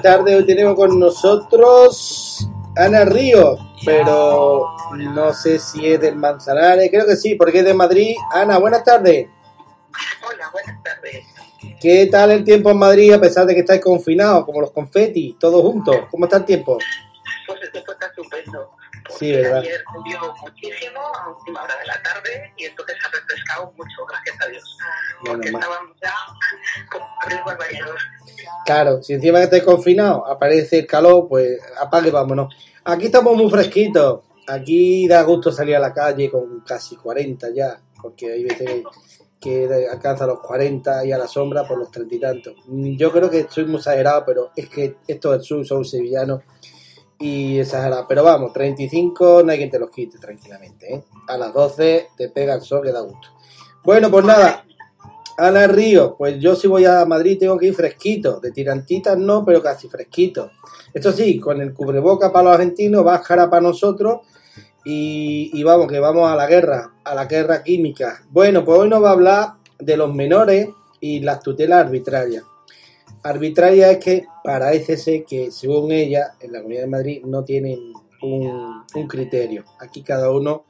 buenas tardes. Hoy tenemos con nosotros Ana Río, pero no sé si es del Manzanares. Creo que sí, porque es de Madrid. Ana, buenas tardes. Hola, buenas tardes. ¿Qué tal el tiempo en Madrid a pesar de que estáis confinados, como los confetis, todos juntos? ¿Cómo está el tiempo? Pues el tiempo está estupendo. Porque Sí, ¿verdad? Ayer llovió muchísimo a última hora de la tarde y entonces ha refrescado mucho, gracias a Dios. Porque Menos mal. estábamos ya con bañados. Claro, si encima que estáis confinados aparece el calor, pues apague vámonos. Aquí estamos muy fresquitos. Aquí da gusto salir a la calle con casi 40 ya, porque hay veces que alcanza los 40 y a la sombra por los 30 y tantos. Yo creo que estoy muy exagerado, pero es que esto del sur son sevillanos y exagerado. Pero vamos, 35 no hay quien te los quite tranquilamente. ¿eh? A las 12 te pega el sol que da gusto. Bueno, pues nada, Ana Río, pues yo si voy a Madrid tengo que ir fresquito, de tirantitas no, pero casi fresquito. Esto sí, con el cubreboca para los argentinos, báscara para nosotros y, y vamos, que vamos a la guerra, a la guerra química. Bueno, pues hoy nos va a hablar de los menores y las tutelas arbitrarias. Arbitraria es que parece ser que, según ella, en la Comunidad de Madrid no tienen un, criterio. Aquí cada uno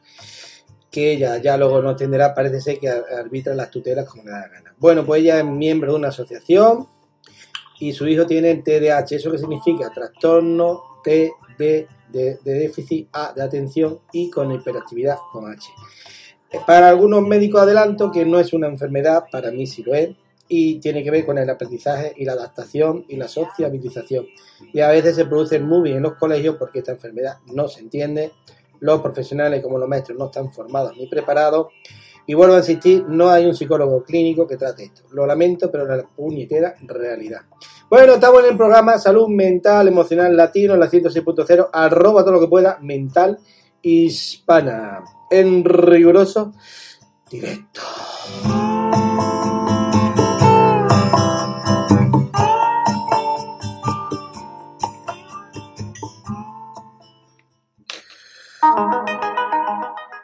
que ella ya luego nos entenderá, parece ser que arbitra las tutelas como le da la gana. Bueno, pues ella es miembro de una asociación y su hijo tiene el TDAH. ¿Eso qué significa? Trastorno T de, de, de déficit A de atención y con hiperactividad con H. Para algunos médicos adelanto que no es una enfermedad, para mí sí lo es, y tiene que ver con el aprendizaje y la adaptación y la sociabilización. Y a veces se produce muy bien en los colegios porque esta enfermedad no se entiende, los profesionales como los maestros no están formados ni preparados. Y vuelvo a insistir, no hay un psicólogo clínico que trate esto. Lo lamento, pero es la puñetera realidad. Bueno, estamos en el programa Salud Mental Emocional Latino, en la 106.0, arroba todo lo que pueda, mental hispana. En riguroso directo.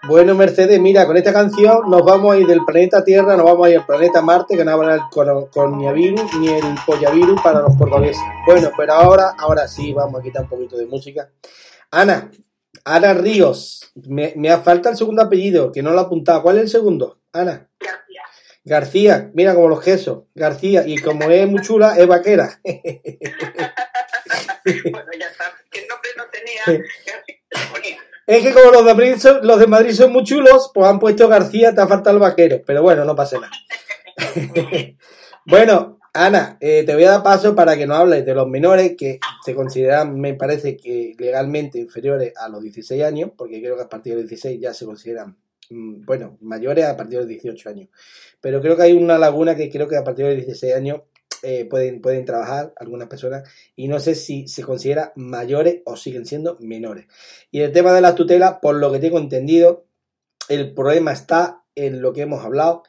Bueno, Mercedes, mira, con esta canción nos vamos a ir del planeta Tierra, nos vamos a ir al planeta Marte, que no habrá el cor- corniavirus ni el pollavirus para los cordobeses. Bueno, pero ahora, ahora sí, vamos a quitar un poquito de música. Ana, Ana Ríos, me, me falta el segundo apellido, que no lo he apuntado. ¿Cuál es el segundo? Ana. García. García, mira como los quesos. García, y como es muy chula, es vaquera. bueno, ya sabes, que el nombre no tenía. Es que como los de Madrid son, los de Madrid son muy chulos, pues han puesto García, te ha faltado el vaquero. Pero bueno, no pasa nada. bueno, Ana, eh, te voy a dar paso para que nos hables de los menores que se consideran, me parece que legalmente inferiores a los 16 años, porque creo que a partir de los 16 ya se consideran, mm, bueno, mayores a partir de los 18 años. Pero creo que hay una laguna que creo que a partir de los 16 años eh, pueden, pueden trabajar algunas personas y no sé si se considera mayores o siguen siendo menores. Y el tema de la tutela, por lo que tengo entendido, el problema está en lo que hemos hablado,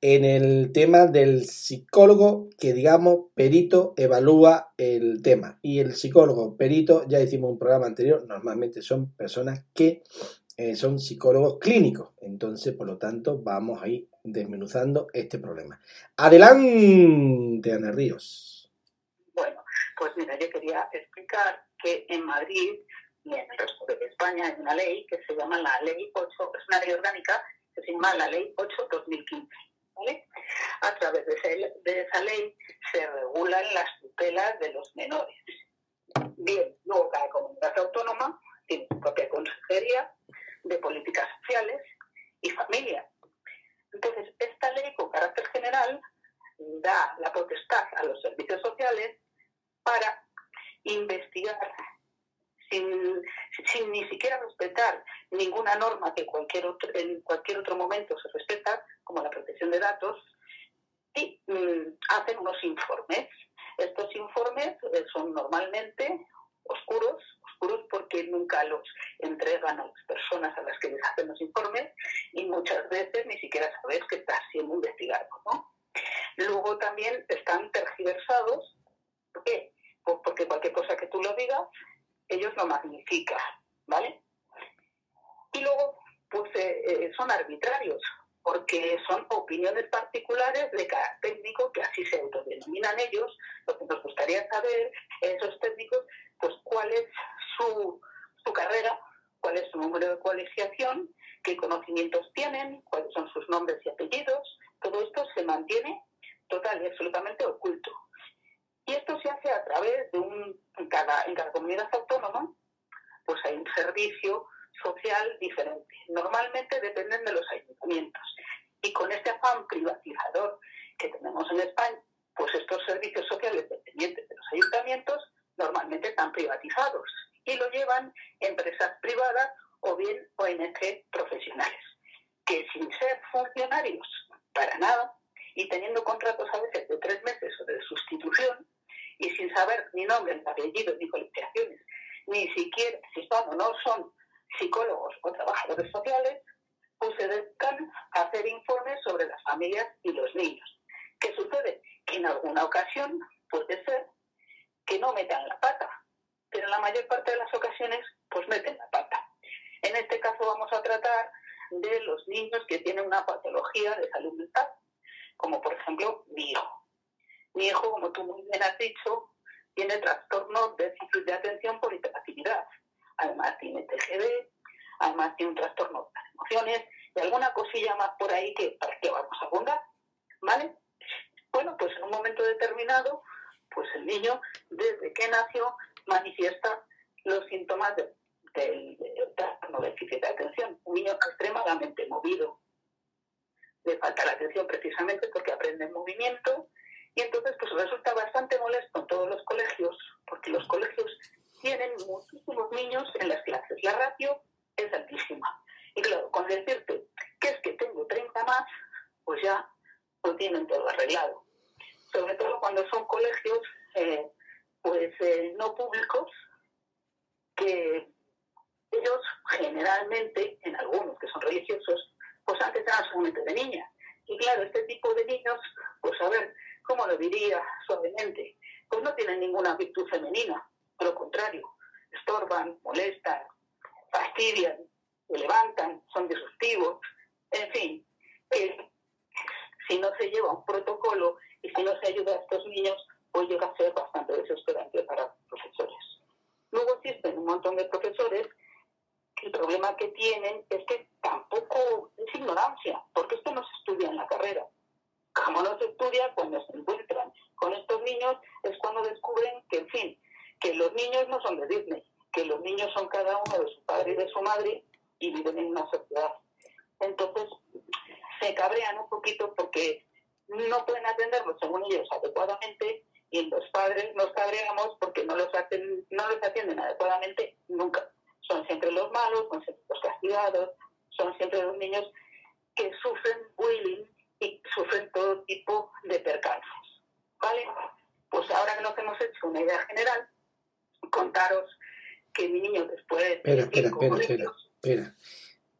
en el tema del psicólogo que, digamos, perito evalúa el tema. Y el psicólogo perito, ya hicimos un programa anterior, normalmente son personas que eh, son psicólogos clínicos. Entonces, por lo tanto, vamos a ir desmenuzando este problema. Adelante, Ana Ríos. Bueno, pues mira, yo quería explicar que en Madrid y en el resto de España hay una ley que se llama la Ley 8, es una ley orgánica que se llama la Ley 8-2015. ¿vale? A través de, de esa ley se regulan las tutelas de los menores. Bien, luego cada comunidad autónoma tiene su propia consejería de políticas sociales y familia. Entonces, esta ley con carácter general da la potestad a los servicios sociales para investigar sin, sin ni siquiera respetar ninguna norma que cualquier otro, en cualquier otro momento se respeta, como la protección de datos, y mm, hacen unos informes. Estos informes eh, son normalmente oscuros, porque nunca los entregan a las personas a las que les hacen los informes y muchas veces ni siquiera sabes que está siendo investigado. ¿no? Luego también están tergiversados. ¿Por qué? Pues porque cualquier cosa que tú lo digas, ellos lo magnifican, ¿vale? Y luego, pues eh, eh, son arbitrarios, porque son opiniones particulares de cada técnico que así se autodenominan ellos. Lo que nos gustaría saber, esos técnicos, pues cuál es su, su carrera, cuál es su número de colegiación, qué conocimientos tienen, cuáles son sus nombres y apellidos. Todo esto se mantiene total y absolutamente oculto. Y esto se hace a través de un, en cada, en cada comunidad autónoma, pues hay un servicio social diferente. Normalmente dependen de los ayuntamientos. Y con este afán privatizador que tenemos en España, pues estos servicios sociales dependientes de los ayuntamientos normalmente están privatizados y lo llevan empresas privadas o bien ONG profesionales, que sin ser funcionarios para nada y teniendo contratos a veces de tres meses o de sustitución y sin saber ni nombre, ni apellidos, ni colegiaciones, ni siquiera si son o no son psicólogos o trabajadores sociales, pues se dedican a hacer informes sobre las familias y los niños. ¿Qué sucede? Que en alguna ocasión puede ser que no metan la pata, pero en la mayor parte de las ocasiones pues meten la pata. En este caso vamos a tratar de los niños que tienen una patología de salud mental, como por ejemplo mi hijo. Mi hijo, como tú muy bien has dicho, tiene trastorno de déficit de atención por hiperactividad además tiene TGD, además tiene un trastorno de las emociones y alguna cosilla más por ahí que para qué vamos a abundar, ¿vale? Bueno, pues en un momento determinado, pues el niño desde que nació manifiesta los síntomas del trastorno de de atención. Un niño extremadamente movido, le falta la atención precisamente porque aprende el movimiento y entonces pues resulta bastante molesto en todos los colegios porque los colegios tienen muchísimos niños en las clases. La ratio es altísima. Y claro, con decirte que es que tengo 30 más, pues ya lo tienen todo arreglado. Sobre todo cuando son colegios eh, pues eh, no públicos, que ellos generalmente, en algunos que son religiosos, pues antes eran solamente de niñas. Y claro, este tipo de niños, pues a ver, ¿cómo lo diría suavemente? Pues no tienen ninguna virtud femenina lo contrario, estorban, molestan, fastidian, se levantan, son disruptivos, en fin, si no se lleva un protocolo y si no se ayuda a estos niños, pues llega a ser bastante desesperante para profesores. Luego existen un montón de profesores que el problema que tienen es que tampoco es ignorancia, porque esto no se estudia en la carrera. Como no se estudia, cuando se encuentran con estos niños es cuando descubren que, en fin, que los niños no son de Disney, que los niños son cada uno de su padre y de su madre y viven en una sociedad. Entonces, se cabrean un poquito porque no pueden atenderlos según ellos adecuadamente y los padres nos cabreamos porque no los, no los atienden adecuadamente nunca. Son siempre los malos, son siempre los castigados, son siempre los niños que sufren bullying y sufren todo tipo de percances. ¿Vale? Pues ahora que nos hemos hecho una idea general, contaros que mi niño después... Espera, espera, espera, espera, espera.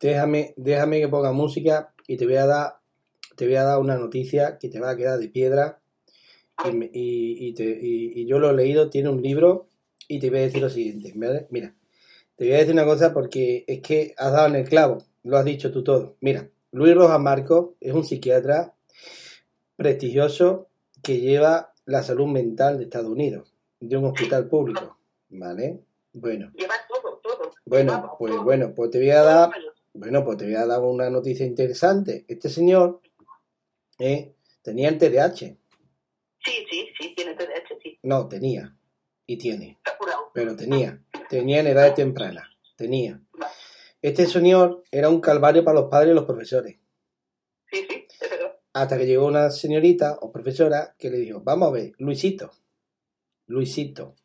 Déjame, déjame que ponga música y te voy a dar te voy a dar una noticia que te va a quedar de piedra y, y, te, y, yo lo he leído, tiene un libro y te voy a decir lo siguiente, Mira, te voy a decir una cosa porque es que has dado en el clavo, lo has dicho tú todo. Mira, Luis Rojas Marcos es un psiquiatra prestigioso que lleva la salud mental de Estados Unidos, de un hospital público. ¿Vale? Bueno. Lleva todo, todo. Bueno, pues bueno, pues te voy a dar, bueno, pues te voy a dar una noticia interesante. Este señor eh, tenía el TDAH. Sí, sí, sí, tiene TDAH, sí. No, tenía. Y tiene. Pero tenía. Tenía en edad temprana. Tenía. Este señor era un calvario para los padres y los profesores. Sí, sí, es verdad. Hasta que llegó una señorita o profesora que le dijo, vamos a ver, Luisito, Luisito,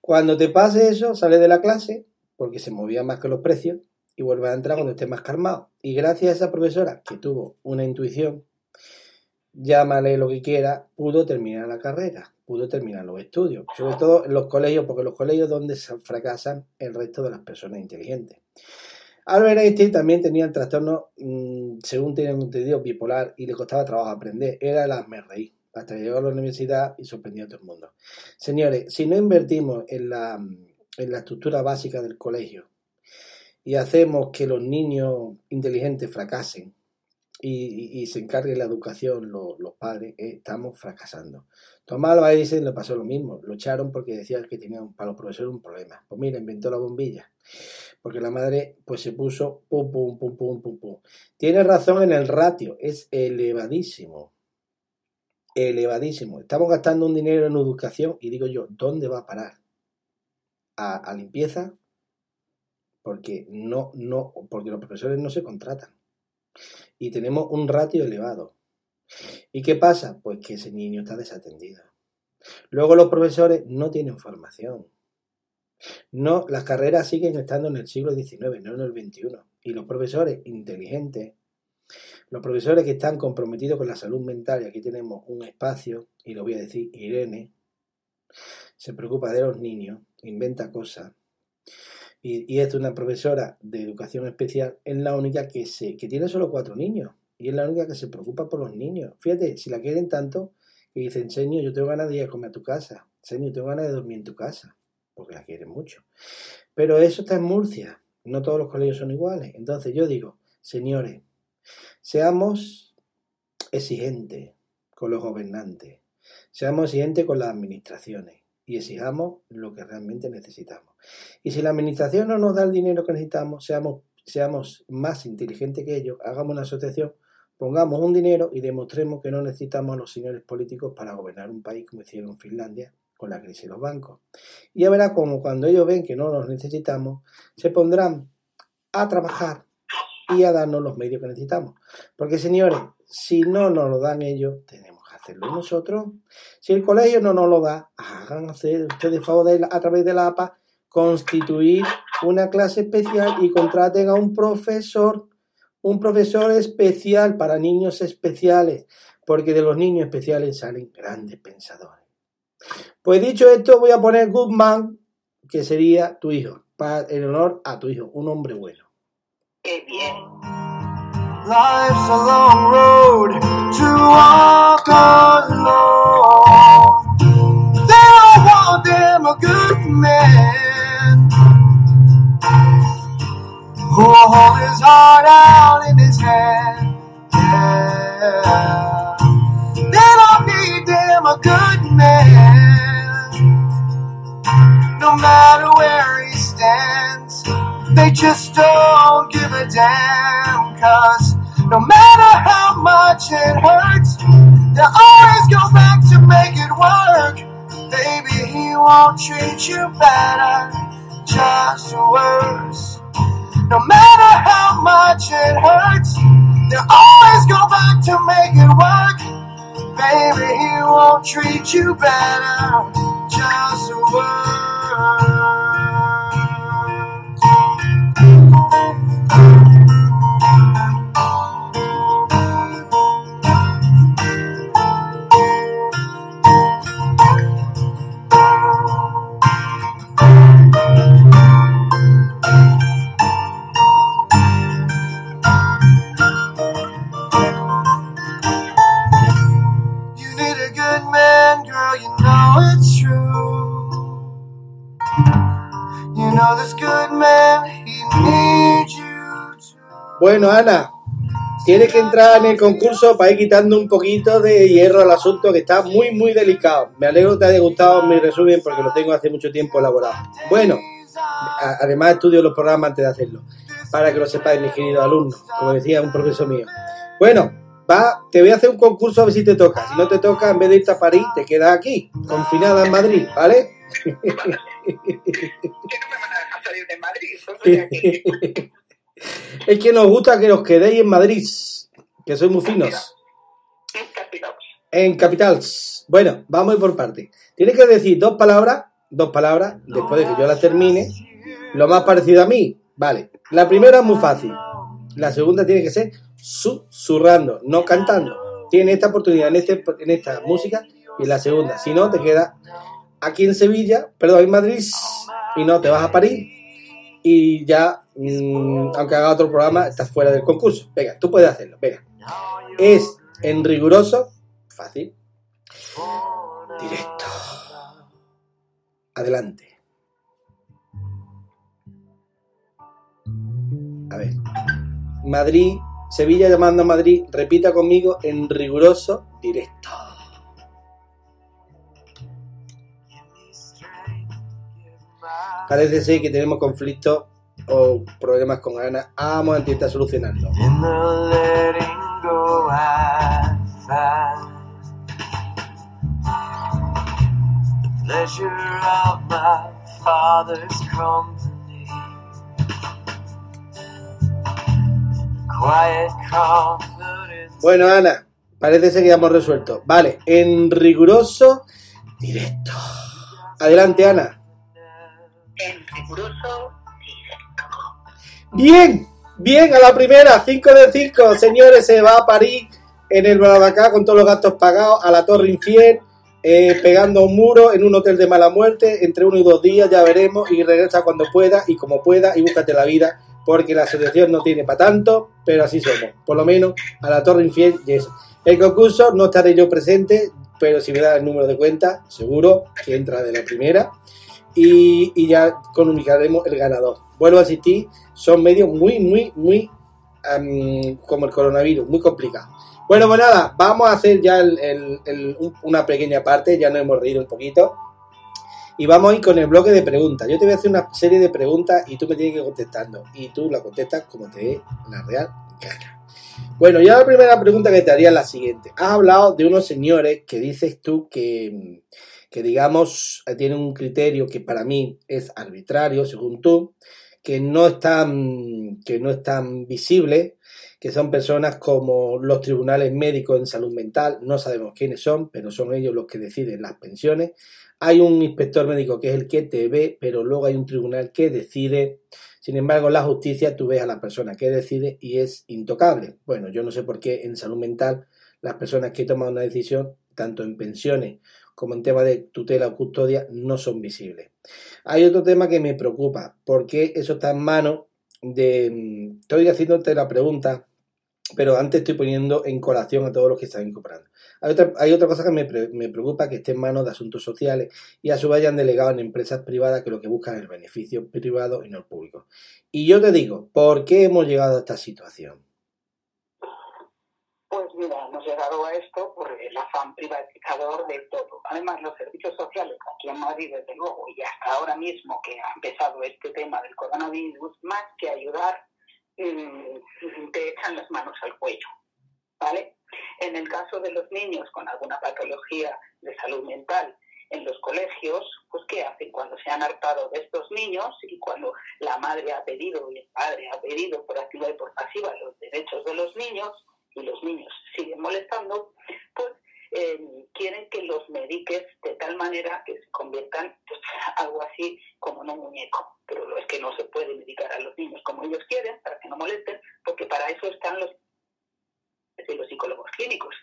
cuando te pase eso, sale de la clase, porque se movía más que los precios, y vuelve a entrar cuando esté más calmado. Y gracias a esa profesora que tuvo una intuición, llámale lo que quiera, pudo terminar la carrera, pudo terminar los estudios, sobre todo en los colegios, porque los colegios donde fracasan el resto de las personas inteligentes. Albert Einstein también tenía el trastorno, mm, según tenían entendido, bipolar y le costaba trabajo aprender. Era el me hasta que llegó a la universidad y sorprendió a todo el mundo. Señores, si no invertimos en la, en la estructura básica del colegio y hacemos que los niños inteligentes fracasen, y, se encargue la educación los, padres, eh, estamos fracasando. Tomás Alba Edison le pasó lo mismo, lo echaron porque decía que tenía para los profesores un problema. Pues mira, inventó la bombilla, porque la madre pues se puso pum, pum, pum, pum, pum, pum. Tiene razón en el ratio, es elevadísimo. Elevadísimo. Estamos gastando un dinero en educación y digo yo, ¿dónde va a parar? ¿A, a limpieza? Porque no, no, porque los profesores no se contratan y tenemos un ratio elevado. ¿Y qué pasa? Pues que ese niño está desatendido. Luego los profesores no tienen formación. No, las carreras siguen estando en el siglo XIX, no en el XXI. Y los profesores inteligentes, los profesores que están comprometidos con la salud mental, y aquí tenemos un espacio, y lo voy a decir, Irene, se preocupa de los niños, inventa cosas, y, es una profesora de educación especial, es la única que, se, que tiene solo cuatro niños y es la única que se preocupa por los niños. Fíjate, si la quieren tanto, que dicen, Señor, yo tengo ganas de ir a comer a tu casa, Señor, tengo ganas de dormir en tu casa, porque la quieren mucho. Pero eso está en Murcia, no todos los colegios son iguales. Entonces yo digo, señores, seamos exigentes con los gobernantes, seamos exigentes con las administraciones y exijamos lo que realmente necesitamos. Y si la administración no nos da el dinero que necesitamos, seamos, seamos más inteligentes que ellos, hagamos una asociación, pongamos un dinero y demostremos que no necesitamos a los señores políticos para gobernar un país como hicieron Finlandia con la crisis de los bancos. Y ya verá como cuando ellos ven que no los necesitamos, se pondrán a trabajar y a darnos los medios que necesitamos. Porque señores, si no nos lo dan ellos, tenemos hacerlo nosotros. Si el colegio no nos lo da, hagan ustedes favor a través de la APA constituir una clase especial y contraten a un profesor, un profesor especial para niños especiales, porque de los niños especiales salen grandes pensadores. Pues dicho esto, voy a poner Goodman, que sería tu hijo, para, en honor a tu hijo, un hombre bueno. Qué bien. Life's a long road to walk alone. Good man hold his heart out in his hand. Yeah. They don't need them a good man, no matter where he stands. They just don't give a damn, cause no matter how much it hurts, they'll always go back to make it work. Baby, he won't treat you better, just worse. No matter how much it hurts, they'll always go back to make it work. Baby, he won't treat you better, just worse. Bueno, Ana, tienes que entrar en el concurso para ir quitando un poquito de hierro al asunto que está muy, muy delicado. Me alegro que te haya gustado mi resumen porque lo tengo hace mucho tiempo elaborado. Bueno, además estudio los programas antes de hacerlo, para que lo sepáis, mis queridos alumnos, como decía un profesor mío. Bueno, va, te voy a hacer un concurso a ver si te toca. Si no te toca, en vez de irte a París, te quedas aquí, confinada en Madrid, ¿vale? Que no me van a dejar salir de Madrid. Es que nos gusta que os quedéis en Madrid, que sois muy finos. En Capitals. En Capitals. Bueno, vamos a ir por parte. Tienes que decir dos palabras, dos palabras, después de que yo las termine, lo más parecido a mí. Vale, la primera es muy fácil. La segunda tiene que ser susurrando, no cantando. Tiene esta oportunidad en, este, en esta música y la segunda. Si no, te queda aquí en Sevilla, perdón, en Madrid, y no, te vas a París y ya, mm, aunque haga otro programa, estás fuera del concurso. Venga, tú puedes hacerlo, venga. Es en riguroso, fácil, directo. Adelante. A ver. Madrid, Sevilla llamando a Madrid, repita conmigo en riguroso directo. Parece ser que tenemos conflictos o problemas con Ana. Vamos a intentar solucionarlo. Bueno, Ana, parece ser que ya hemos resuelto. Vale, en riguroso directo. Adelante, Ana. Bien, bien, a la primera, 5 de 5. Señores, se va a París en el acá con todos los gastos pagados a la Torre Infiel. Eh, pegando un muro en un hotel de mala muerte entre uno y dos días, ya veremos, y regresa cuando pueda y como pueda y búscate la vida porque la asociación no tiene para tanto, pero así somos, por lo menos a la Torre Infiel y eso. El concurso no estaré yo presente, pero si me da el número de cuenta, seguro que entra de la primera y, ya comunicaremos el ganador. Vuelvo a asistir, son medios muy, muy, muy como el coronavirus, muy complicados. Bueno, pues nada, vamos a hacer ya una pequeña parte, ya nos hemos reído un poquito. Y vamos a ir con el bloque de preguntas. Yo te voy a hacer una serie de preguntas y tú me tienes que ir contestando. Y tú la contestas como te dé la real gana. Bueno, ya la primera pregunta que te haría es la siguiente. Has hablado de unos señores que dices tú que, que digamos, tienen un criterio que para mí es arbitrario, según tú, que no es tan, que no es tan visible, que son personas como los tribunales médicos en salud mental, no sabemos quiénes son, pero son ellos los que deciden las pensiones. Hay un inspector médico que es el que te ve, pero luego hay un tribunal que decide. Sin embargo, la justicia tú ves a la persona que decide y es intocable. Bueno, yo no sé por qué en salud mental las personas que toman una decisión, tanto en pensiones como en tema de tutela o custodia, no son visibles. Hay otro tema que me preocupa, porque eso está en manos de... Estoy haciéndote la pregunta, pero antes estoy poniendo en colación a todos los que están comprando. Hay otra, hay otra cosa que me, me, preocupa, que esté en manos de asuntos sociales y a su vez hayan delegado en empresas privadas que lo que buscan es el beneficio privado y no el público. Y yo te digo, ¿por qué hemos llegado a esta situación? Llegado a esto por el afán privatizador de todo. Además, los servicios sociales aquí en Madrid, desde luego, y hasta ahora mismo que ha empezado este tema del coronavirus, más que ayudar, mm, te echan las manos al cuello. ¿Vale? En el caso de los niños con alguna patología de salud mental en los colegios, pues ¿qué hacen cuando se han hartado de estos niños y cuando la madre ha pedido y el padre ha pedido por activa y por pasiva los derechos de los niños y los niños siguen molestando, pues eh, quieren que los mediques de tal manera que se conviertan pues, algo así como en un muñeco. Pero es que no se puede medicar a los niños como ellos quieren, para que no molesten, porque para eso están los los psicólogos clínicos.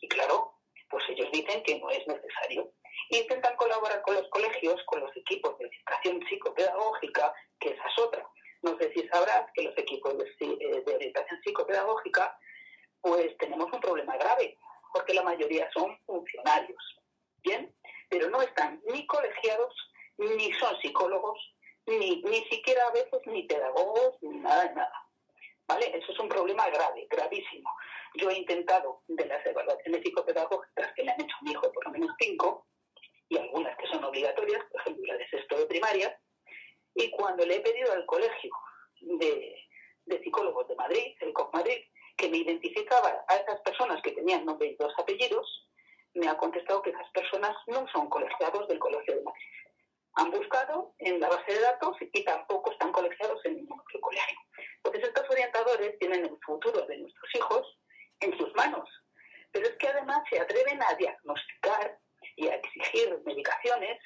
Y claro, pues ellos dicen que no es necesario. intentan colaborar con los colegios, con los equipos de orientación psicopedagógica, que esa es otra. No sé si sabrás que los equipos de, eh, de orientación psicopedagógica, pues tenemos un problema grave, porque la mayoría son funcionarios, ¿bien? Pero no están ni colegiados, ni son psicólogos, ni, ni siquiera a veces ni pedagogos, ni nada de nada. ¿Vale? Eso es un problema grave, gravísimo. Yo he intentado de las evaluaciones psicopedagógicas que le han hecho a mi hijo, por lo menos cinco, y algunas que son obligatorias, por ejemplo la de sexto de primaria, y cuando le he pedido al colegio de, psicólogos de Madrid, el COP Madrid, que me identificaba a esas personas que tenían nombre y dos apellidos, me ha contestado que esas personas no son colegiados del Colegio de Madrid. Han buscado en la base de datos y tampoco están colegiados en ningún otro colegio. Entonces, estos orientadores tienen el futuro de nuestros hijos en sus manos. Pero es que además se atreven a diagnosticar y a exigir medicaciones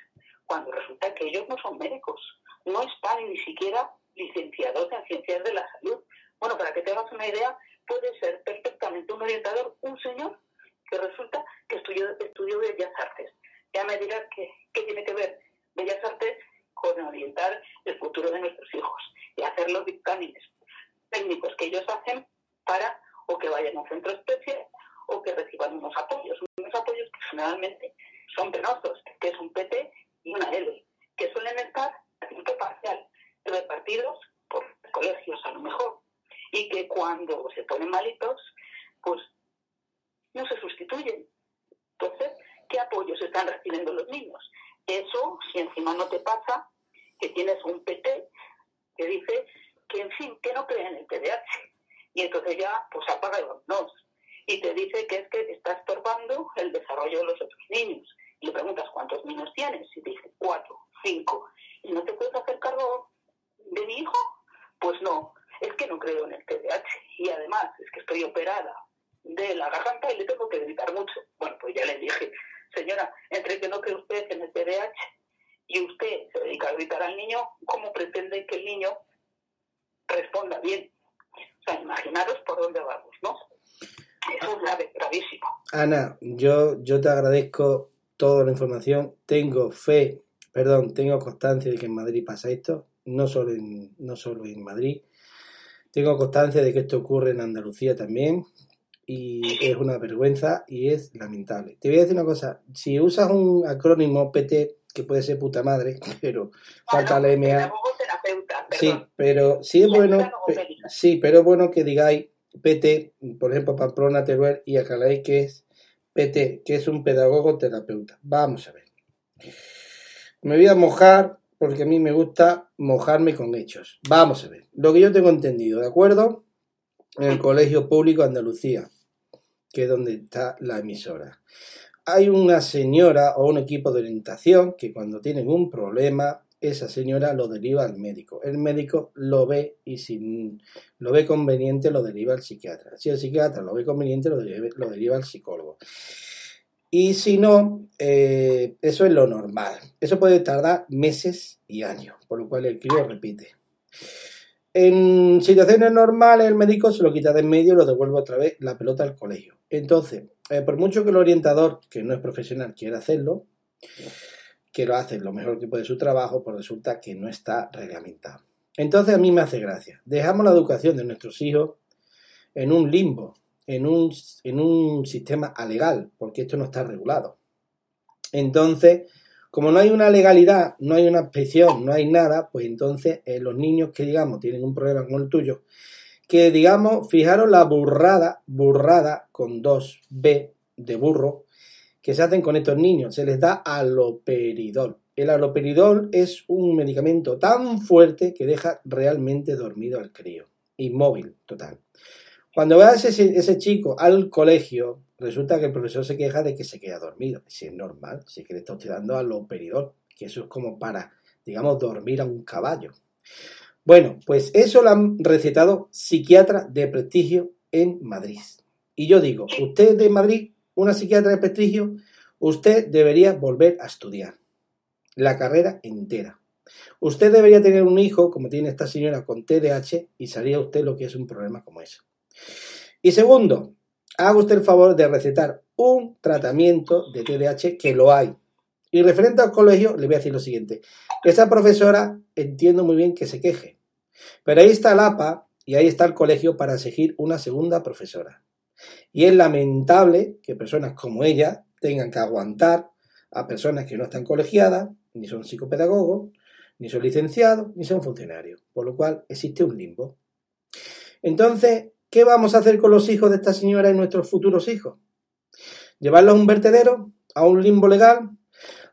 cuando resulta que ellos no son médicos, no están ni siquiera licenciados en ciencias de la salud. Bueno, para que te hagas una idea, puede ser perfectamente un orientador, un señor que resulta que estudió, estudió Bellas Artes. Ya me dirás qué, qué tiene que ver Bellas Artes con orientar el futuro de nuestros hijos y hacer los dictámenes técnicos que ellos hacen para o que vayan a un centro especial o que reciban unos apoyos, unos apoyos que generalmente son penosos, que es un PT y una L, que suelen estar a tiempo parcial, repartidos por colegios a lo mejor, y que cuando se ponen malitos, pues no se sustituyen. Entonces, ¿qué apoyos están recibiendo los niños? Eso, si encima no te pasa, que tienes un PT que dice que, en fin, que no cree en el TDAH. Y entonces ya, pues apaga y vámonos. Y te dice que es que está estorbando el desarrollo de los otros niños. Y le preguntas cuántos niños tienes. Y te dice cuatro, cinco. ¿Y no te puedes hacer cargo de mi hijo? Pues no, es que no creo en el TDAH. Y además, es que estoy operada de la garganta y le tengo que gritar mucho. Bueno, pues ya le dije, señora, entre que no cree usted en el TDAH y usted se dedica a gritar al niño, ¿cómo pretende que el niño responda bien? O sea, imaginaros por dónde vamos, ¿no? Eso es grave, gravísimo. Ana, yo, yo te agradezco toda la información. Tengo fe, perdón, tengo constancia de que en Madrid pasa esto, no solo en, no solo en Madrid. Tengo constancia de que esto ocurre en Andalucía también y es una vergüenza y es lamentable. Te voy a decir una cosa, si usas un acrónimo PT, que puede ser puta madre, pero falta la MA. Sí, pero sí es bueno, sí, pero es bueno que digáis PT, por ejemplo, Pamplona Teruel y aclaráis que es PT, que es un pedagogo terapeuta. Vamos a ver. Me voy a mojar porque a mí me gusta mojarme con hechos. Vamos a ver. Lo que yo tengo entendido, ¿de acuerdo? En el Colegio Público Andalucía, que es donde está la emisora. Hay una señora o un equipo de orientación que cuando tienen un problema esa señora lo deriva al médico. El médico lo ve y si lo ve conveniente lo deriva al psiquiatra. Si el psiquiatra lo ve conveniente lo deriva, al psicólogo. Y si no, eh, eso es lo normal. Eso puede tardar meses y años, por lo cual el crío repite. En situaciones normales el médico se lo quita de en medio y lo devuelve otra vez la pelota al colegio. Entonces, eh, por mucho que el orientador, que no es profesional, quiera hacerlo, que lo hace lo mejor que puede su trabajo, pues resulta que no está reglamentado. Entonces a mí me hace gracia. Dejamos la educación de nuestros hijos en un limbo, en un, en un sistema alegal, porque esto no está regulado. Entonces, como no hay una legalidad, no hay una inspección, no hay nada, pues entonces eh, los niños que digamos tienen un problema como el tuyo, que digamos, fijaros la burrada, burrada con dos B de burro, que se hacen con estos niños. Se les da aloperidol. El aloperidol es un medicamento tan fuerte que deja realmente dormido al crío. Inmóvil, total. Cuando veas ese, ese chico al colegio, resulta que el profesor se queja de que se queda dormido. Si es normal, si que le está dando aloperidol, que eso es como para, digamos, dormir a un caballo. Bueno, pues eso lo han recetado psiquiatras de prestigio en Madrid. Y yo digo, usted de Madrid una psiquiatra de prestigio, usted debería volver a estudiar la carrera entera. Usted debería tener un hijo, como tiene esta señora, con TDAH y sabría usted lo que es un problema como eso. Y segundo, haga usted el favor de recetar un tratamiento de TDAH que lo hay. Y referente al colegio, le voy a decir lo siguiente. Esa profesora entiendo muy bien que se queje. Pero ahí está el APA y ahí está el colegio para exigir una segunda profesora. Y es lamentable que personas como ella tengan que aguantar a personas que no están colegiadas, ni son psicopedagogos, ni son licenciados, ni son funcionarios. Por lo cual existe un limbo. Entonces, ¿qué vamos a hacer con los hijos de esta señora y nuestros futuros hijos? ¿Llevarlos a un vertedero? ¿A un limbo legal?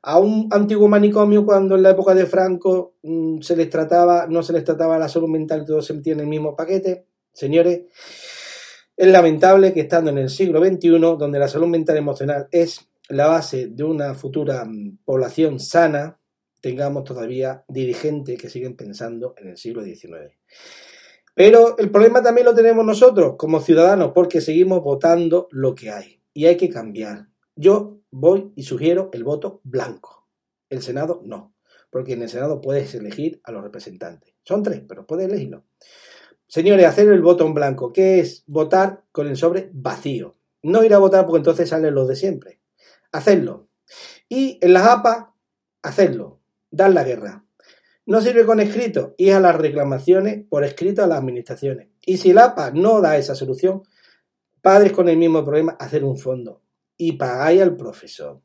¿A un antiguo manicomio cuando en la época de Franco mm, se les trataba, no se les trataba la salud mental todos se metían en el mismo paquete? Señores, es lamentable que estando en el siglo XXI, donde la salud mental emocional es la base de una futura mm, población sana, tengamos todavía dirigentes que siguen pensando en el siglo XIX. Pero el problema también lo tenemos nosotros como ciudadanos, porque seguimos votando lo que hay y hay que cambiar. Yo voy y sugiero el voto blanco. El Senado no. porque en el Senado puedes elegir a los representantes. Son tres, pero puedes elegirlo. Señores, hacer el voto en blanco, ¿qué es votar con el sobre vacío? No ir a votar porque entonces salen los de siempre. Hacerlo. Y en las APA, hacerlo. Dar la guerra. No sirve con escrito, ir a las reclamaciones por escrito a las administraciones. Y si el APA no da esa solución, padres con el mismo problema, hacer un fondo. Y pagáis al profesor.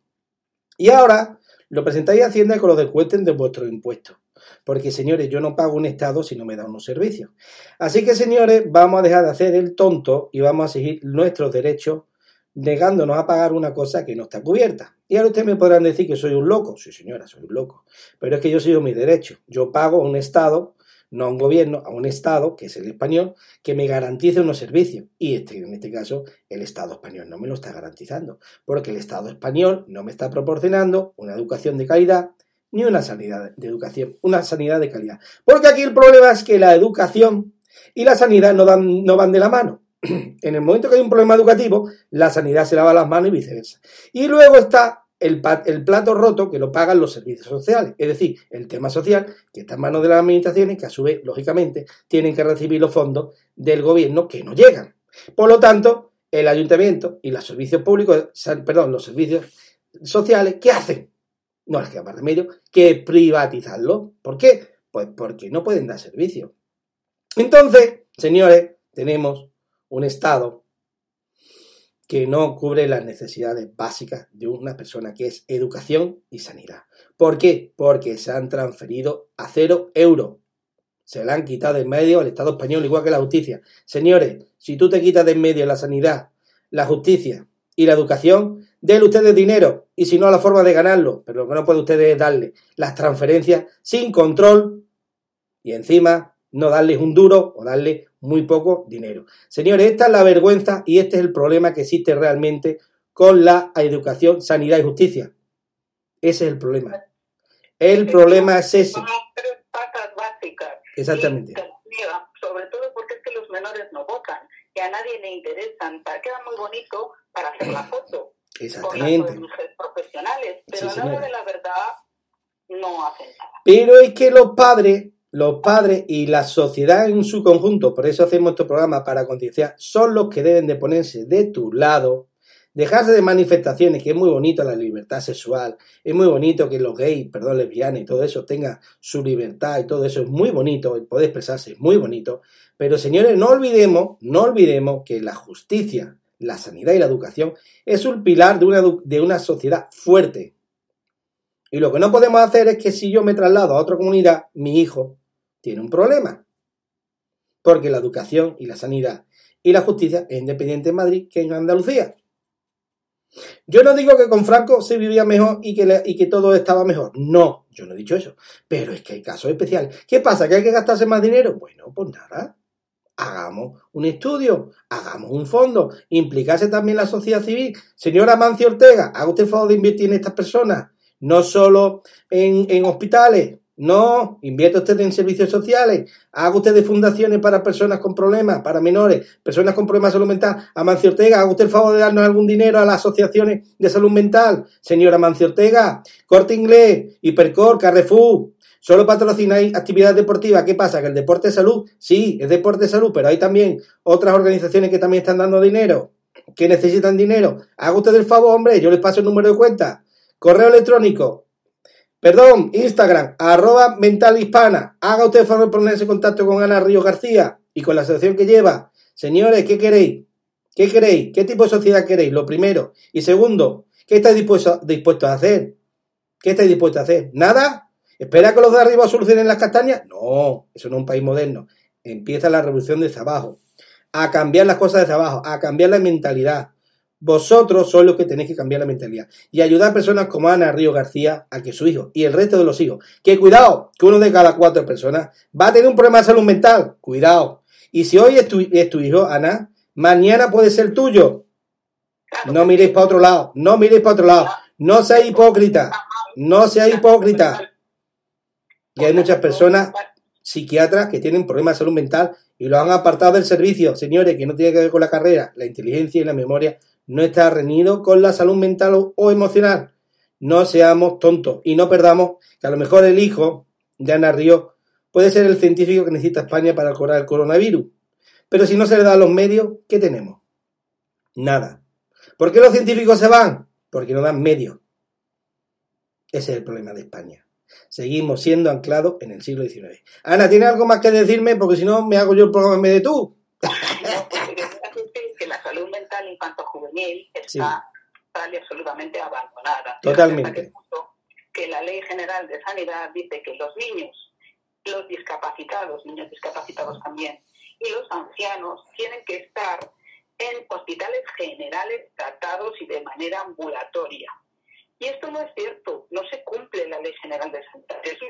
Y ahora lo presentáis a Hacienda con lo descuenten de vuestros impuestos. Porque, señores, yo no pago un Estado si no me da unos servicios. Así que, señores, vamos a dejar de hacer el tonto y vamos a seguir nuestros derechos negándonos a pagar una cosa que no está cubierta. Y ahora ustedes me podrán decir que soy un loco. Sí, señora, soy un loco. Pero es que yo sigo mi derecho. Yo pago a un Estado, no a un gobierno, a un Estado, que es el español, que me garantice unos servicios. Y este, en este caso, el Estado español no me lo está garantizando. Porque el Estado español no me está proporcionando una educación de calidad ni una sanidad de educación, una sanidad de calidad. Porque aquí el problema es que la educación y la sanidad no, dan, no van de la mano en el momento que hay un problema educativo, la sanidad se lava las manos y viceversa. Y luego está el, plato roto que lo pagan los servicios sociales, es decir, el tema social que está en manos de las administraciones que a su vez, lógicamente, tienen que recibir los fondos del gobierno que no llegan. Por lo tanto, el ayuntamiento y los servicios públicos, perdón, los servicios sociales, ¿qué hacen? No les queda más remedio que privatizarlo. ¿Por qué? Pues porque no pueden dar servicio. Entonces, señores, tenemos un Estado que no cubre las necesidades básicas de una persona, que es educación y sanidad. ¿Por qué? Porque se han transferido a cero euros. Se le han quitado de en medio al Estado español, igual que la justicia. Señores, si tú te quitas de en medio la sanidad, la justicia y la educación, denle ustedes dinero. Y si no, la forma de ganarlo. Pero lo que no puede ustedes darle las transferencias sin control y encima no darles un duro o darle muy poco dinero. Señores, esta es la vergüenza y este es el problema que existe realmente con la educación, sanidad y justicia. Ese es el problema. El problema es ese. Son tres patas básicas. Exactamente. sobre todo porque es que los menores no votan, a nadie le interesan. Queda muy bonito para hacer la foto. Exactamente. Con las profesionales, pero a la de la verdad no hacen nada. Pero es que los padres los padres y la sociedad en su conjunto, por eso hacemos este programa para concienciar, son los que deben de ponerse de tu lado, dejarse de manifestaciones, que es muy bonito la libertad sexual, es muy bonito que los gays, perdón, lesbianas y todo eso tengan su libertad y todo eso es muy bonito, el expresarse es muy bonito, pero señores, no olvidemos, no olvidemos que la justicia, la sanidad y la educación es un pilar de una, de una sociedad fuerte. Y lo que no podemos hacer es que si yo me traslado a otra comunidad, mi hijo tiene un problema. Porque la educación y la sanidad y la justicia es independiente en Madrid que en Andalucía. Yo no digo que con Franco se vivía mejor y que, y que todo estaba mejor. No, yo no he dicho eso. Pero es que hay casos especiales. ¿Qué pasa? ¿Que hay que gastarse más dinero? Bueno, pues nada. Hagamos un estudio, hagamos un fondo, implicarse también la sociedad civil. Señora Mancio Ortega, haga usted favor de invertir en estas personas, no solo en, en hospitales, no, invierte usted en servicios sociales, haga usted de fundaciones para personas con problemas, para menores, personas con problemas de salud mental. Amancio Ortega, haga usted el favor de darnos algún dinero a las asociaciones de salud mental. Señora Amancio Ortega, Corte Inglés, Hipercor, Carrefour, solo patrocináis actividades deportivas. ¿Qué pasa? ¿Que el deporte es salud? Sí, es deporte de salud, pero hay también otras organizaciones que también están dando dinero, que necesitan dinero. Haga usted el favor, hombre, yo les paso el número de cuenta. Correo electrónico, Perdón, Instagram, arroba mental hispana. Haga usted favor de ponerse en contacto con Ana Río García y con la asociación que lleva. Señores, ¿qué queréis? ¿Qué queréis? ¿Qué tipo de sociedad queréis? Lo primero. Y segundo, ¿qué estáis dispuestos a hacer? ¿Qué estáis dispuestos a hacer? ¿Nada? ¿Espera que los de arriba solucionen las castañas? No, eso no es un país moderno. Empieza la revolución desde abajo. A cambiar las cosas desde abajo, a cambiar la mentalidad. Vosotros sois los que tenéis que cambiar la mentalidad y ayudar a personas como Ana Río García a que su hijo y el resto de los hijos, que cuidado, que uno de cada cuatro personas va a tener un problema de salud mental, cuidado. Y si hoy es tu, es tu hijo, Ana, mañana puede ser tuyo. No miréis para otro lado, no miréis para otro lado, no seáis hipócrita, no seáis hipócrita. Y hay muchas personas psiquiatras que tienen problemas de salud mental y lo han apartado del servicio. Señores, que no tiene que ver con la carrera, la inteligencia y la memoria no está reñido con la salud mental o emocional. No seamos tontos y no perdamos que a lo mejor el hijo de Ana Río puede ser el científico que necesita España para curar el coronavirus. Pero si no se le da los medios, ¿qué tenemos? Nada. ¿Por qué los científicos se van? Porque no dan medios. Ese es el problema de España. Seguimos siendo anclados en el siglo XIX. Ana, ¿tiene algo más que decirme? Porque si no, me hago yo el programa en vez de tú. La salud mental está total y absolutamente abandonada. Totalmente. Que la Ley General de Sanidad dice que los niños, los discapacitados, niños discapacitados también, y los ancianos tienen que estar en hospitales generales tratados y de manera ambulatoria. Y esto no es cierto, no se cumple la Ley General de Sanidad, es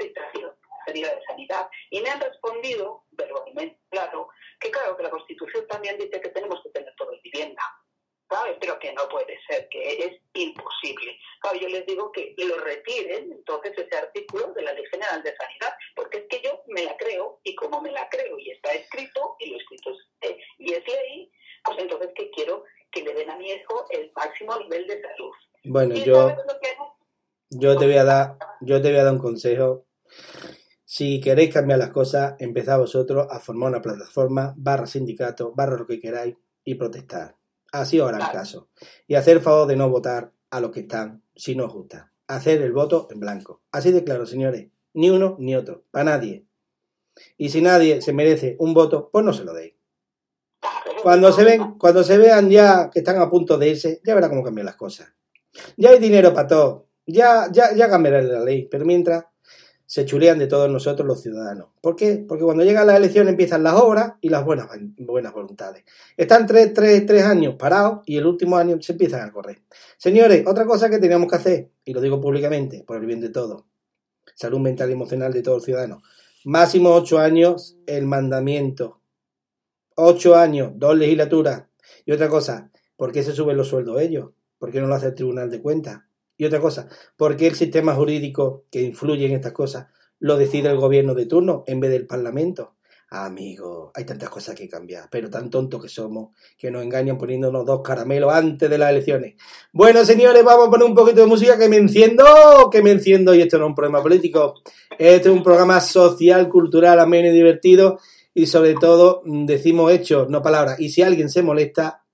la de Sanidad. Y me han respondido, verbalmente, claro, que claro, que la Constitución también dice que tenemos que tener todo en vivienda. ¿Sabes? Pero que no puede ser, que es imposible. Claro, yo les digo que lo retiren entonces ese artículo de la Ley General de Sanidad, porque es que yo me la creo y como me la creo y está escrito y lo escrito es, eh, y es ley, pues entonces que quiero que le den a mi hijo el máximo nivel de salud. Bueno, yo, yo te voy a dar, yo te voy a dar un consejo. Si queréis cambiar las cosas, empezad vosotros a formar una plataforma, barra sindicato, barra lo que queráis y protestar. Así os harán caso. Y hacer favor de no votar a los que están, si no os gusta. Hacer el voto en blanco. Así de claro, señores. Ni uno ni otro. Para nadie. Y si nadie se merece un voto, pues no se lo deis. Cuando se, ven, cuando se vean ya que están a punto de irse, ya verá cómo cambian las cosas. Ya hay dinero para todo. Ya, ya, ya cambiará la ley. Pero mientras se chulean de todos nosotros los ciudadanos. ¿Por qué? Porque cuando llegan las elecciones empiezan las obras y las buenas, buenas voluntades. Están tres, tres, tres años parados y el último año se empiezan a correr. Señores, otra cosa que teníamos que hacer, y lo digo públicamente, por el bien de todos, salud mental y emocional de todos los ciudadanos, máximo ocho años el mandamiento. Ocho años, dos legislaturas. Y otra cosa, ¿por qué se suben los sueldos ellos? ¿Por qué no lo hace el Tribunal de Cuentas? Y otra cosa, ¿por qué el sistema jurídico que influye en estas cosas lo decide el gobierno de turno en vez del Parlamento? Amigo, hay tantas cosas que cambiar, pero tan tontos que somos que nos engañan poniéndonos dos caramelos antes de las elecciones. Bueno, señores, vamos a poner un poquito de música que me enciendo, que me enciendo, y esto no es un problema político, este es un programa social, cultural, ameno y divertido, y sobre todo mm, decimos hechos, no palabras. Y si alguien se molesta,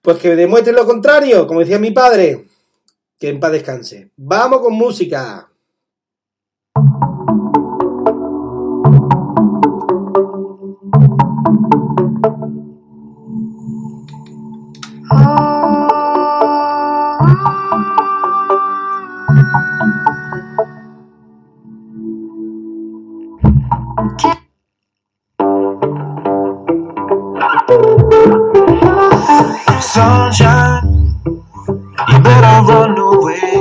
pues que demuestre lo contrario, como decía mi padre. Que en paz descanse. Vamos con música.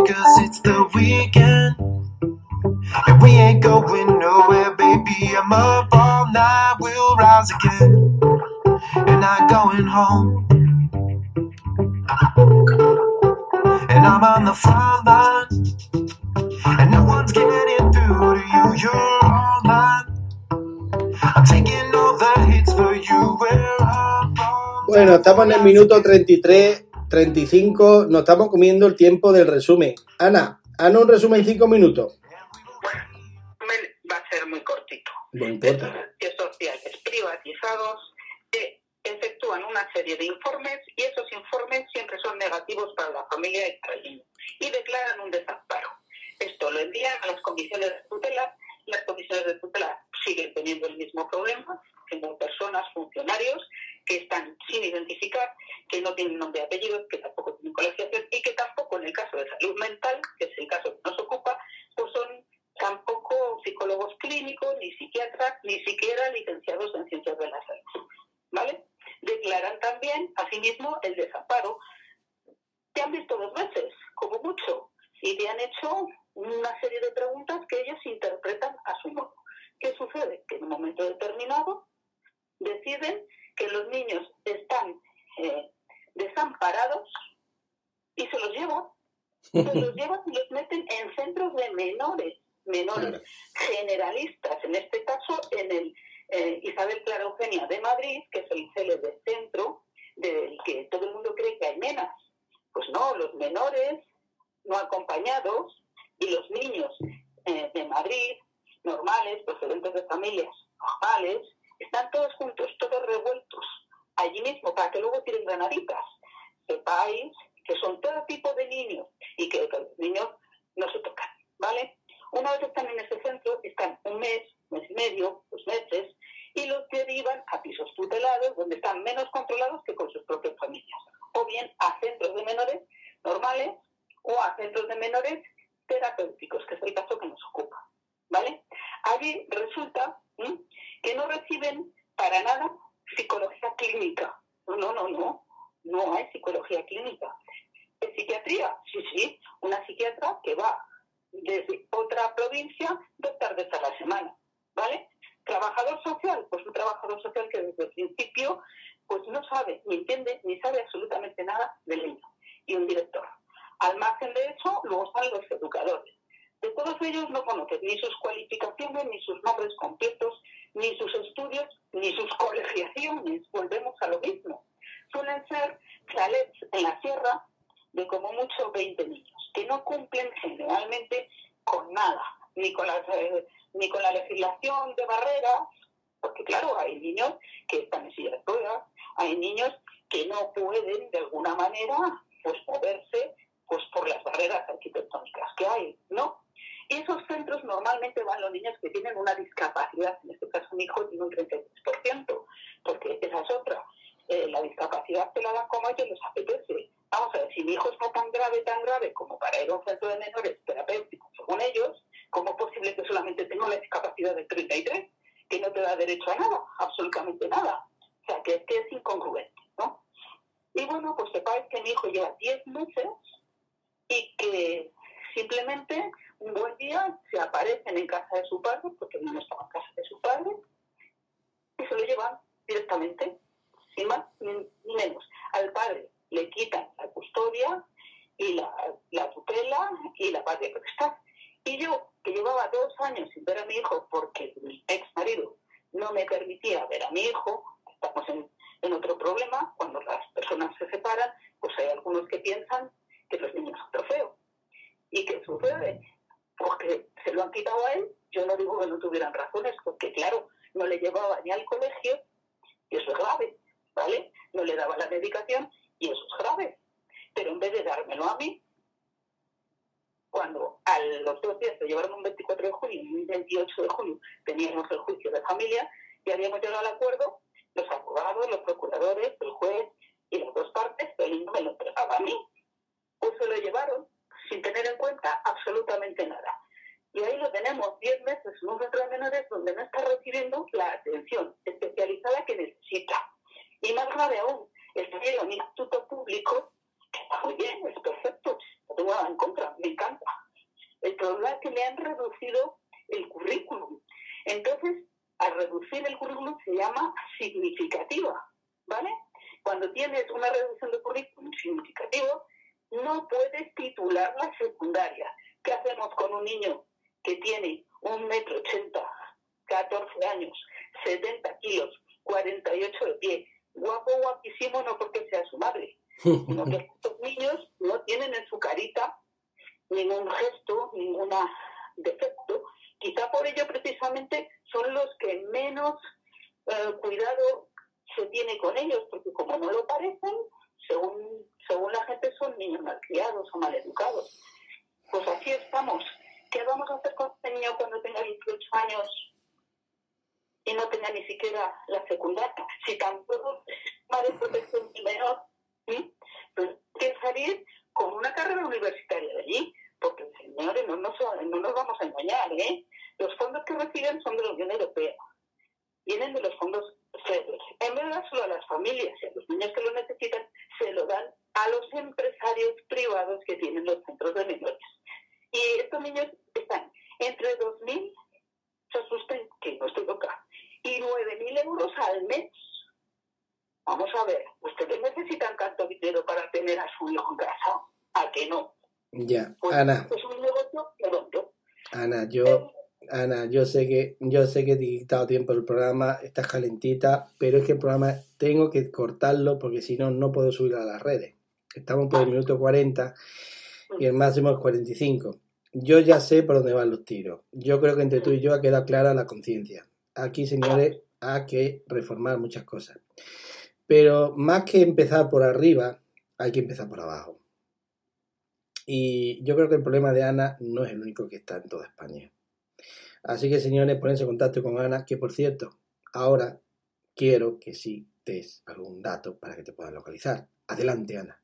because it's the weekend. And we ain't going nowhere, baby. I'm up all night, we'll rise again. And I'm going home. And I'm on the front line. And no one's getting through to you, you're all mine. I'm taking all the hits for you, we're up all Bueno, estamos en el minuto 33. 35, nos estamos comiendo el tiempo del resumen. Ana, haznos un resumen en cinco minutos. Bueno, va a ser muy cortito. No importa. sociales privatizados efectúan una serie de informes y esos informes siempre son negativos para la familia y para el niño y declaran un desamparo. Esto lo envían a las comisiones de tutela. Las comisiones de tutela siguen teniendo el mismo problema. Tengo personas, funcionarios, que están sin identificar, que no tienen nombre y apellido, que tampoco tienen colegiación y que tampoco en el caso de salud mental, que es el caso que nos ocupa, pues son tampoco psicólogos clínicos, ni psiquiatras, ni siquiera licenciados en ciencias de la salud. ¿Vale? Declaran también, asimismo, el desamparo. Te han visto dos veces, como mucho, y te han hecho una serie de preguntas que ellos interpretan a su modo. ¿Qué sucede? Que en un momento determinado deciden que los niños están eh, desamparados y se los llevan. Se los llevan y los meten en centros de menores, menores generalistas, en este caso en el eh, Isabel Clara Eugenia de Madrid, que es el célebre centro del que todo el mundo cree que hay menas. Pues no, los menores no acompañados y los niños eh, de Madrid, normales, procedentes de familias normales, están todos juntos, todos revueltos, allí mismo, para que luego tiren granaditas. Sepáis que son todo tipo de niños y que los niños no se tocan, ¿vale? Una vez están en ese centro, están un mes, mes y medio, dos meses, y los derivan a pisos tutelados, donde están menos controlados que con sus propias familias. O bien a centros de menores normales o a centros de menores terapéuticos, que es el caso que nos ocupa. ¿Vale? Allí resulta que no reciben para nada psicología clínica. No, no, no, no. No hay psicología clínica. ¿Es psiquiatría? Sí, sí. Una psiquiatra que va desde otra provincia dos tardes a la semana. ¿Vale? Trabajador social, pues un trabajador social que desde el principio pues no sabe, ni entiende, ni sabe absolutamente nada del niño. Y un director. Al margen de eso, luego están los educadores. De todos ellos no conoces ni sus cualificaciones, ni sus nombres completos, ni sus estudios, ni sus colegiaciones. Volvemos a lo mismo. Suelen ser chalets en la sierra de como mucho 20 niños, que no cumplen generalmente con nada, ni con, las, eh, ni con la legislación de barreras, porque claro, hay niños que están en silla de ruedas, hay niños que no pueden de alguna manera pues moverse pues por las barreras arquitectónicas que hay, ¿no? Esos centros normalmente van los niños que tienen una discapacidad, en este caso mi hijo tiene un 33%, porque esa es otra. Eh, la discapacidad se la dan como ellos les apetece. Vamos a ver, si mi hijo está tan grave, tan grave como para ir a un centro de menores terapéuticos, según ellos, ¿cómo es posible que solamente tenga una discapacidad de 33, que no te da derecho a nada, absolutamente nada? O sea, que, que es incongruente, ¿no? Y bueno, pues sepáis que mi hijo lleva 10 meses y que simplemente un buen día se aparecen en casa de su padre, porque no estaba en casa de su padre, y se lo llevan directamente, sin más ni, menos. Al padre le quitan la custodia y la, tutela y la patria potestad. Y yo, que llevaba dos años sin ver a mi hijo porque mi ex marido no me permitía ver a mi hijo, estamos en, en otro problema, cuando las personas se separan, pues hay algunos que piensan que los niños son trofeo. ¿Y qué sucede? Porque se lo han quitado a él, yo no digo que no tuvieran razones, porque claro, no le llevaba ni al colegio, y eso es grave, ¿vale? No le daba la medicación, y eso es grave. Pero en vez de dármelo a mí, cuando a los dos días se llevaron un 24 de junio y un 28 de julio teníamos el juicio de familia y habíamos llegado al acuerdo, los abogados, los procuradores, el juez y las dos partes, el niño me lo entregaba a mí pues se lo llevaron sin tener en cuenta absolutamente nada. Y ahí lo tenemos 10 meses en un centro de menores donde no está recibiendo la atención especializada que necesita. Y más grave aún, está en un instituto público que está muy bien, es perfecto, no tengo nada en contra, me encanta. El problema es que le han reducido el currículum. Entonces, al reducir el currículum se llama significativa, ¿vale? Cuando tienes una reducción de currículum significativo, no puedes titular la secundaria. ¿Qué hacemos con un niño que tiene un metro ochenta, 14 años, 70 kilos, 48 de pie? Guapo, guapísimo, no porque sea su madre, sino que estos niños no tienen en su carita ningún gesto, ningún defecto. Quizá por ello precisamente son los que menos eh, cuidado se tiene con ellos, porque como no lo parecen, según, según la gente son niños malcriados o maleducados. Pues así estamos. ¿Qué vamos a hacer con este niño cuando tenga 18 años y no tenga ni siquiera la secundaria? Si tampoco de protección menor, ¿sí? pues que salir con una carrera universitaria de allí, porque señores, no, no, no nos vamos a engañar, ¿eh? Los fondos que reciben son de la Unión Europea, vienen de los fondos en vez de dárselo a las familias y a los niños que lo necesitan, se lo dan a los empresarios privados que tienen los centros de menores. Y estos niños están entre 2.000, se asusten que no estoy loca, y 9.000 euros al mes. Vamos a ver, ¿ustedes necesitan tanto dinero para tener a su hijo en casa? ¿A que no? Ya, pues, Ana. Es un negocio redondo. Ana, yo... Ana, yo sé que yo sé que he quitado tiempo el programa, estás calentita, pero es que el programa tengo que cortarlo porque si no, no puedo subirlo a las redes. Estamos por el minuto 40 y el máximo es 45. Yo ya sé por dónde van los tiros. Yo creo que entre tú y yo ha quedado clara la conciencia. Aquí, señores, hay que reformar muchas cosas. Pero más que empezar por arriba, hay que empezar por abajo. Y yo creo que el problema de Ana no es el único que está en toda España. Así que, señores, ponense en contacto con Ana, que por cierto, ahora quiero que sí des algún dato para que te puedan localizar. Adelante, Ana.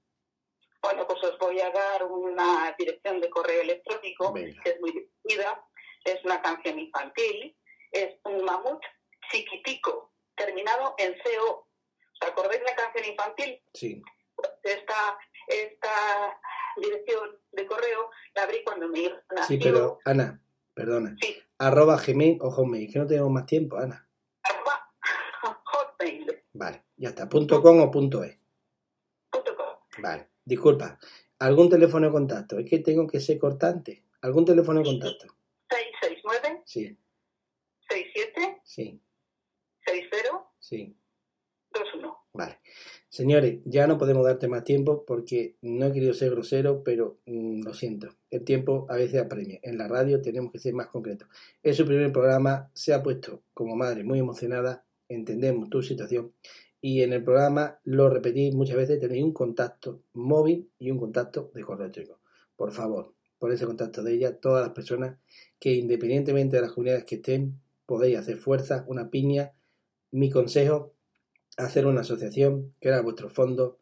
Bueno, pues os voy a dar una dirección de correo electrónico Venga. que es muy divertida. Es una canción infantil. Es un mamut chiquitico terminado en CO. ¿Os acordáis de la canción infantil? Sí, Esta, esta dirección de correo la abrí cuando hijo nació. sí, pero Ana, perdona. Sí, Arroba Gmail o Hotmail, que no tenemos más tiempo, Ana. arroba hotmail.com. Vale, ya está. Punto com o punto es. Vale, disculpa. ¿Algún teléfono de contacto? Es que tengo que ser cortante. ¿Algún teléfono de contacto? 669 Sí, 67 sí, 60 sí. 21. Vale. Señores, ya no podemos darte más tiempo porque no he querido ser grosero, pero mm, lo siento. El tiempo a veces apremia. En la radio tenemos que ser más concretos. Es su primer programa, se ha puesto como madre muy emocionada, entendemos tu situación y en el programa lo repetís muchas veces, tenéis un contacto móvil y un contacto de correo electrónico. Por favor, por ese contacto de ella, todas las personas que independientemente de las comunidades que estén, podéis hacer fuerza, una piña. Mi consejo, hacer una asociación, crear vuestros fondos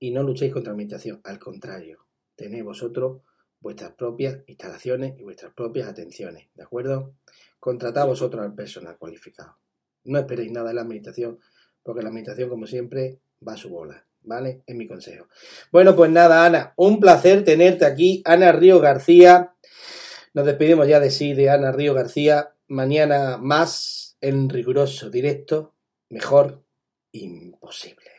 y no luchéis contra la administración. Al contrario, tenéis vosotros vuestras propias instalaciones y vuestras propias atenciones, ¿de acuerdo? Contratad vosotros al personal cualificado. No esperéis nada de la administración, porque la administración, como siempre, va a su bola, ¿vale? Es mi consejo. Bueno, pues nada, Ana, un placer tenerte aquí. Ana Río García. Nos despedimos ya de sí, de Ana Río García. Mañana más en riguroso directo, mejor imposible.